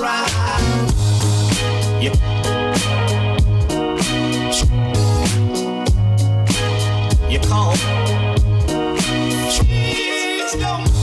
right. You. Call. Don't.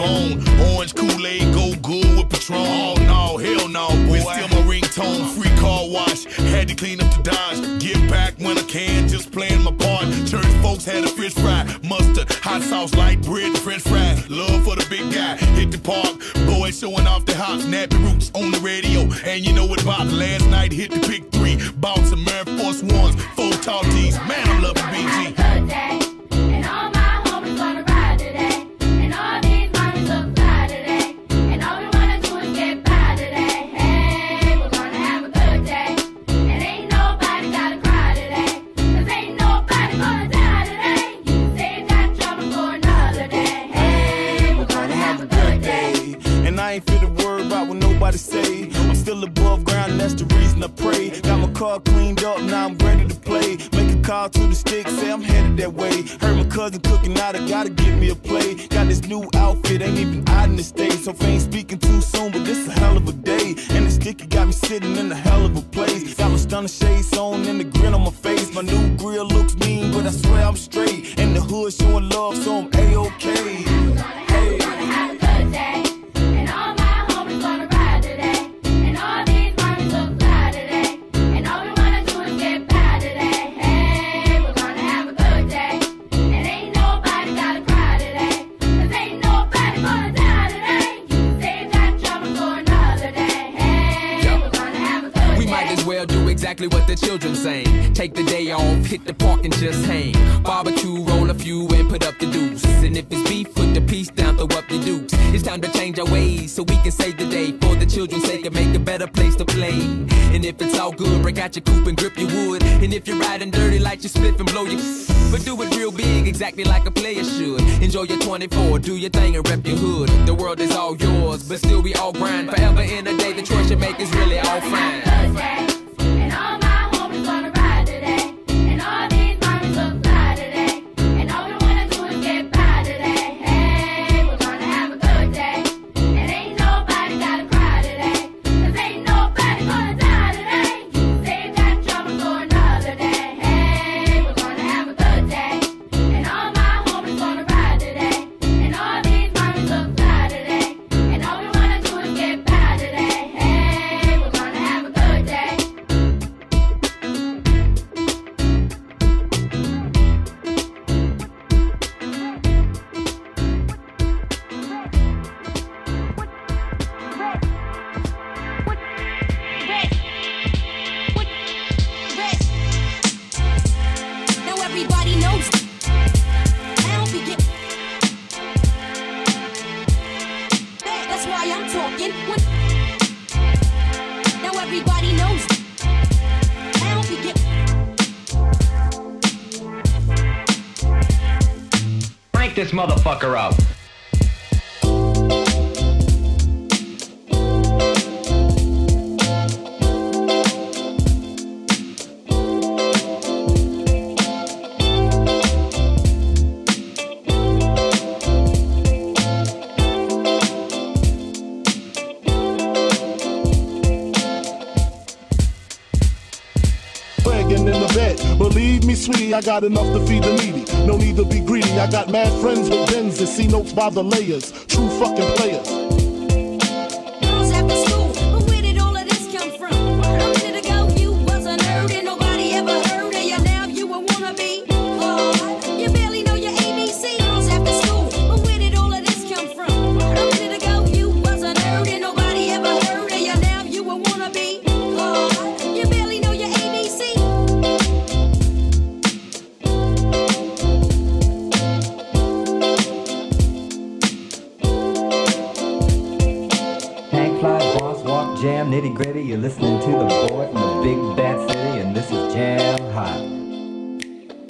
Phone. Orange Kool-Aid go good with Patron. Oh no, oh, hell no, boy. Still my ringtone, free car wash. Had to clean up the Dodge. Get back when I can, just playing my part. Church folks had a fish fry, mustard, hot sauce, light bread, french fries. Love for the big guy. Hit the park, boys showing off the hot Nappy Roots on the radio. And you know what about last night? Hit the pick three, bought some Air Force Ones, four tall tees. Man, I'm loving BG. I'm still above ground, that's the reason I pray. Got my car cleaned up, now I'm ready to play. Make a call to the stick, say I'm headed that way. Heard my cousin cooking out, I gotta give me a play. Got this new outfit, ain't even out in the state. So ain't speaking too soon, but this a hell of a day. And the sticky got me sitting in a hell of a place. Got my stunner shades on and the grin on my face. My new grill looks mean, but I swear I'm straight. And the hood showing children. Take the day off, hit the park and just hang. Barbecue, roll a few and put up the deuce. And if it's beef, put the piece down, throw up the dukes. It's time to change our ways so we can save the day for the children's sake and make a better place to play. And if it's all good, break out your coupe and grip your wood. And if you're riding dirty, light your spliff and blow your. But do it real big, exactly like a player should. Enjoy your 24, do your thing and rep your hood. The world is all yours, but still we all grind. Forever in a day, the choice you make is really all fine. Motherfucker up. I got enough to feed the needy. No need to be greedy. I got mad friends with Benz. that see notes by the layers. True fucking players. jam nitty gritty. You're listening to the boy from the big bad city, and this is Jam Hot.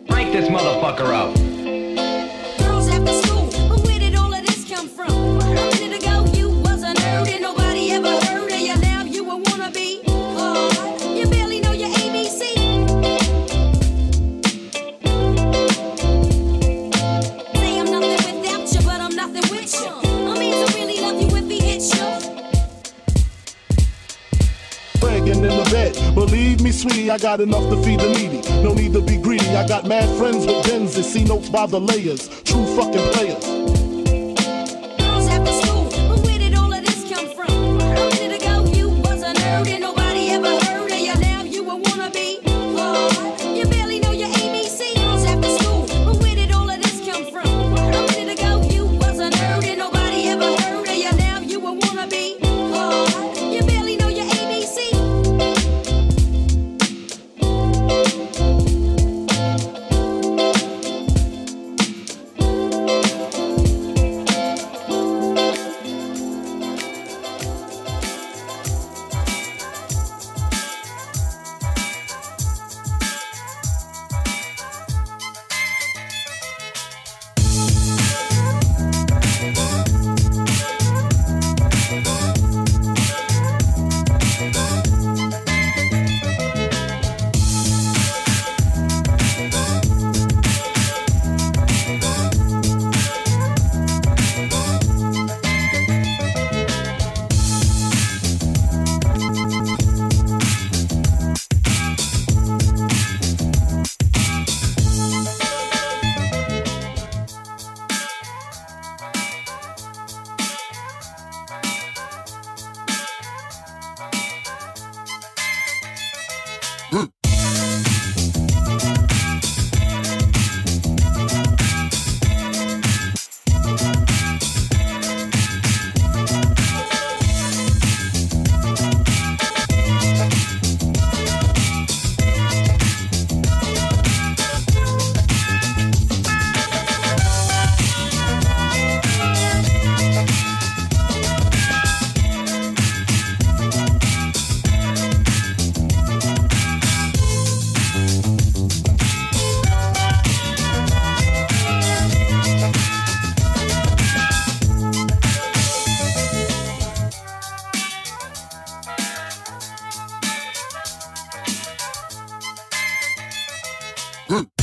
Break this motherfucker up. sweetie, I got enough to feed the needy. No need to be greedy. I got mad friends with Benzes. see notes by the layers. True fucking players. Hmm.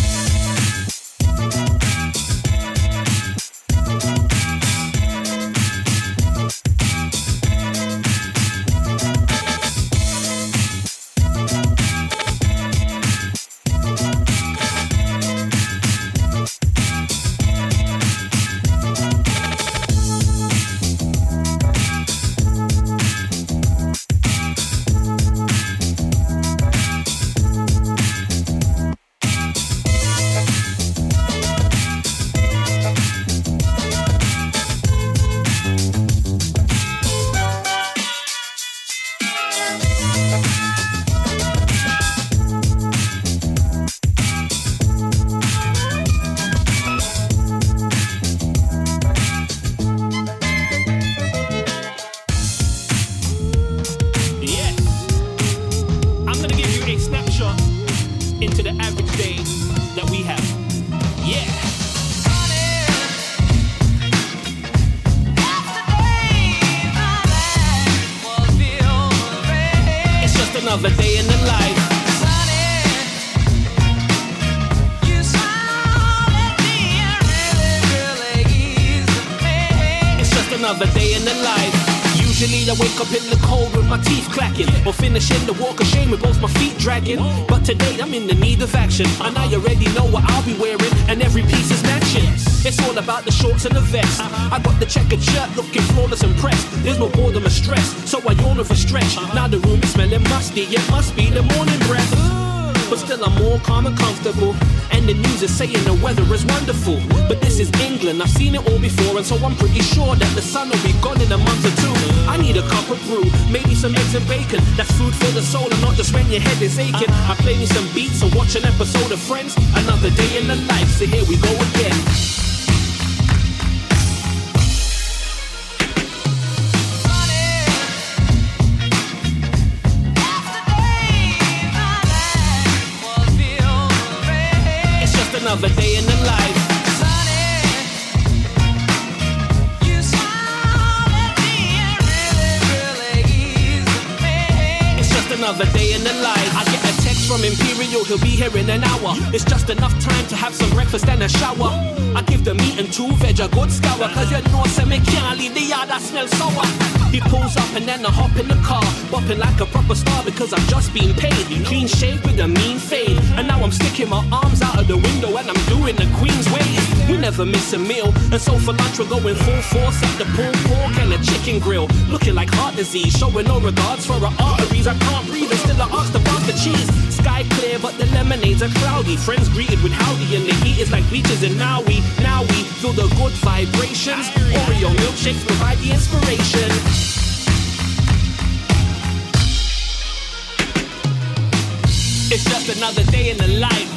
With my teeth clacking, or finish in the walk of shame with both my feet dragging. But today I'm in the need of action, and I already know what I'll be wearing, and every piece is matching. It's all about the shorts and the vest. I got the checkered shirt looking flawless and pressed. There's no boredom or stress, so I yawn with a stretch. Now the room is smelling musty, it must be the morning breath. But still I'm more calm and comfortable And the news is saying the weather is wonderful But this is England, I've seen it all before And so I'm pretty sure that the sun will be gone in a month or two need a cup of brew, maybe some eggs and bacon. That's food for the soul and not just when your head is aching. I play me some beats and watch an episode of Friends. Another day in the life, so here we go again. It's just another day from Imperial, he'll be here in an hour. It's just enough time to have some breakfast and a shower. I give the meat and two veg a good scour, cause you know me can't leave the yard that smells sour. He pulls up and then I hop in the car, bopping like a proper star because I've just been paid. Clean shave with a mean fade, and now I'm sticking my arms out of the window and I'm doing the Queen's ways. We never miss a meal, and so for lunch we're going full force at the pulled pork and the chicken grill, looking like heart disease, showing no regards for our arteries. I can't breathe and still I ask to pass the cheese. Sky clear, but the lemonades are cloudy. Friends greeted with howdy, and the heat is like beaches in Maui. Now we now we feel the good vibrations. Oreo milkshakes provide the inspiration. It's just another day in the life.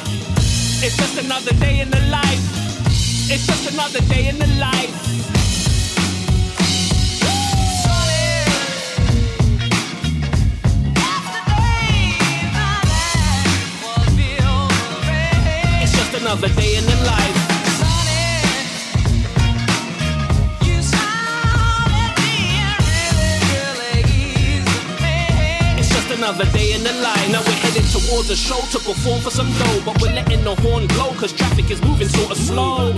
It's just another day in the life. It's just another day in the life. Another day in the life. It's just another day in the life. Now we're headed towards a show to perform for some dough. But we're letting the horn blow, cause traffic is moving sort of slow.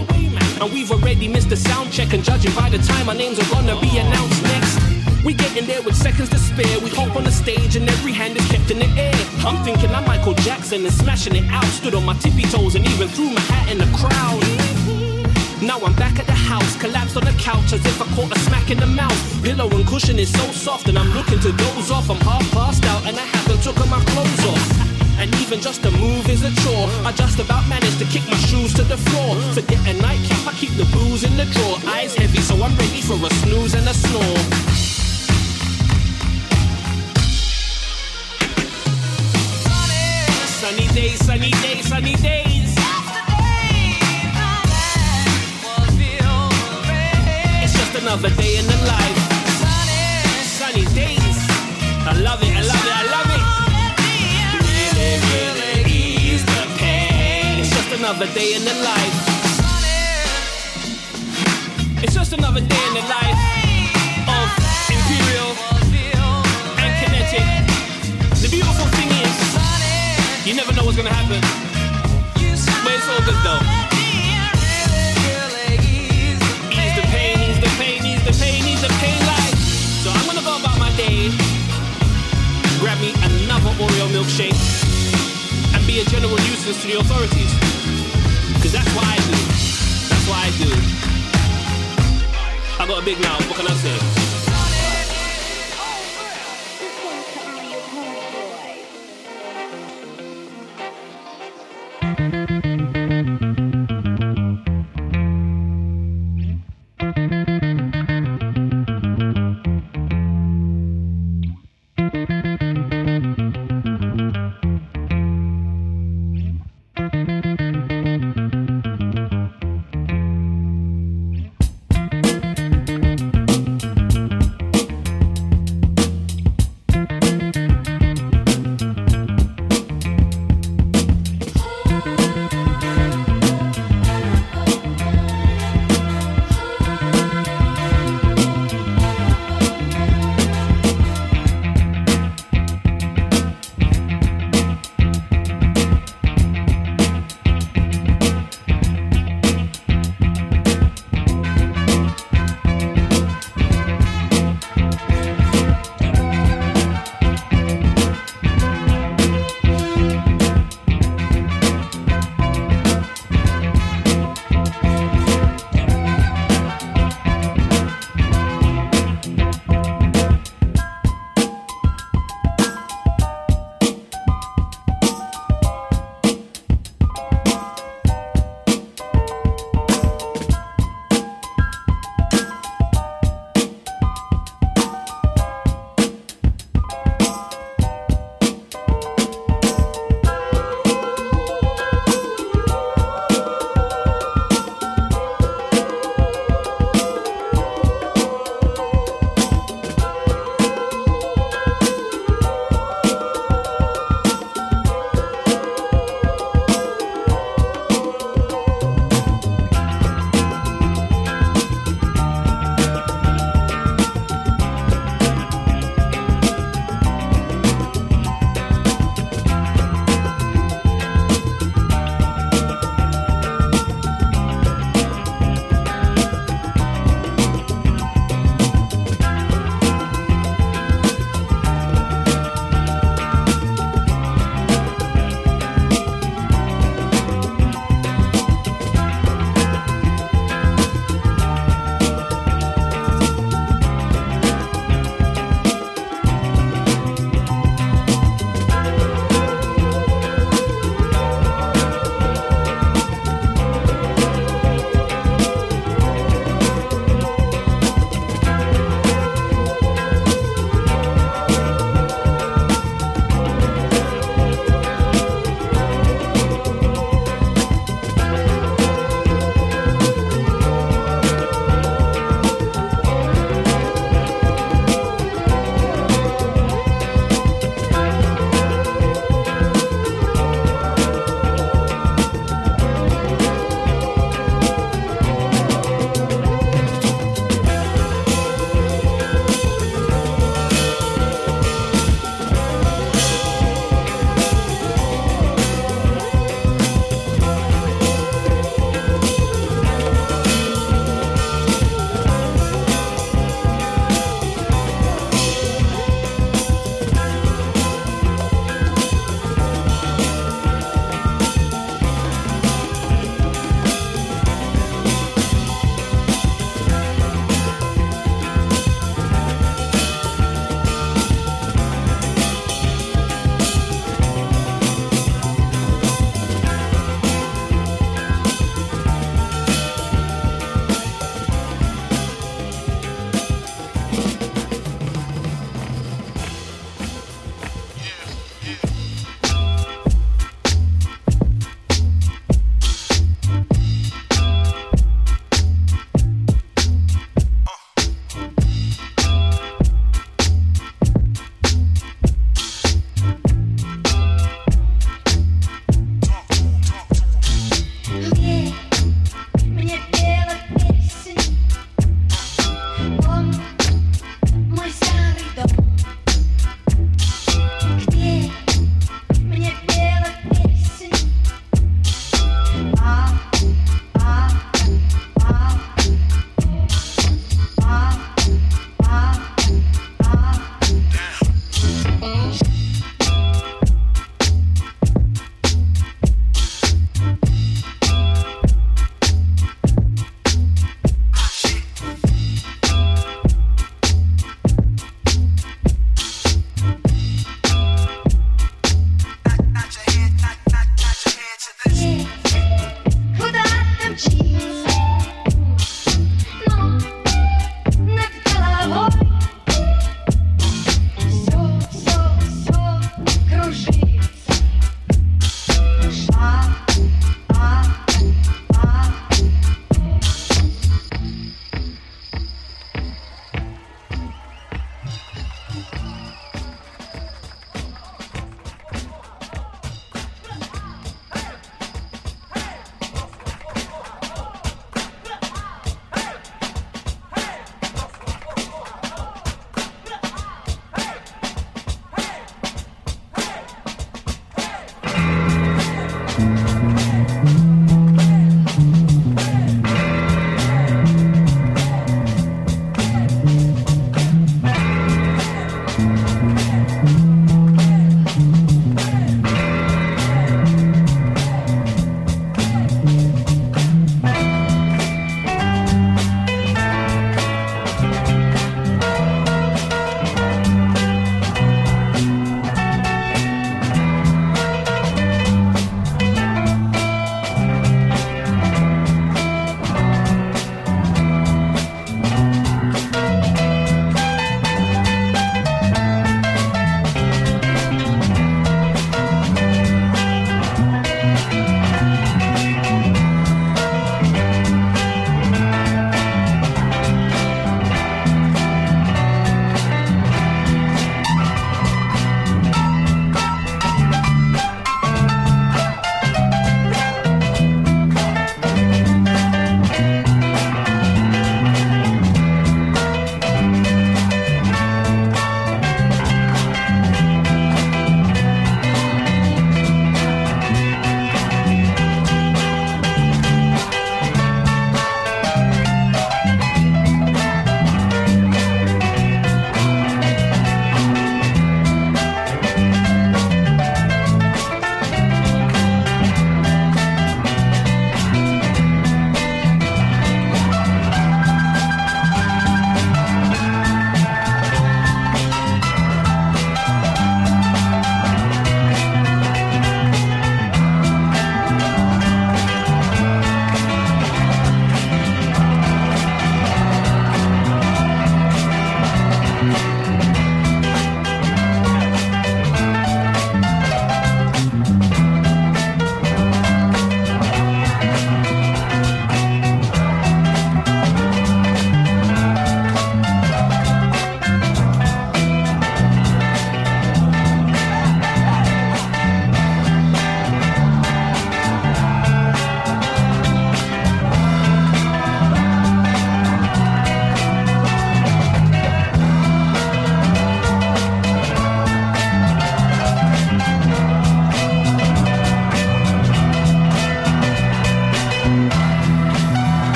And we've already missed the sound check, and judging by the time our names are gonna be announced next. We getting there with seconds to spare. We hop on the stage and every hand is kept in the air. I'm thinking I'm Michael Jackson and smashing it out. Stood on my tippy toes and even threw my hat in the crowd. Now I'm back at the house, collapsed on the couch as if I caught a smack in the mouth. Pillow and cushion is so soft, and I'm looking to doze off. I'm half passed out, and I haven't taken my clothes off. And even just a move is a chore. I just about managed to kick my shoes to the floor. Forget a nightcap, I keep the booze in the drawer. Eyes heavy, so I'm ready for a snooze and a snore. Sunny days, sunny. It's just another day in the life. Sunny days. I love it, I love it, I love it. Really, really ease the pain. It's just another day in the life. It's just another day in the life of Imperial and Kinetic. The beautiful thing is, you never know what's gonna happen. Good though. Ease the pain, ease the pain, ease the pain, ease like. So I'm gonna go about my day, grab me another Oreo milkshake, and be a general nuisance to the authorities. Cause that's what I do. That's what I do. I got a big mouth, what can I say?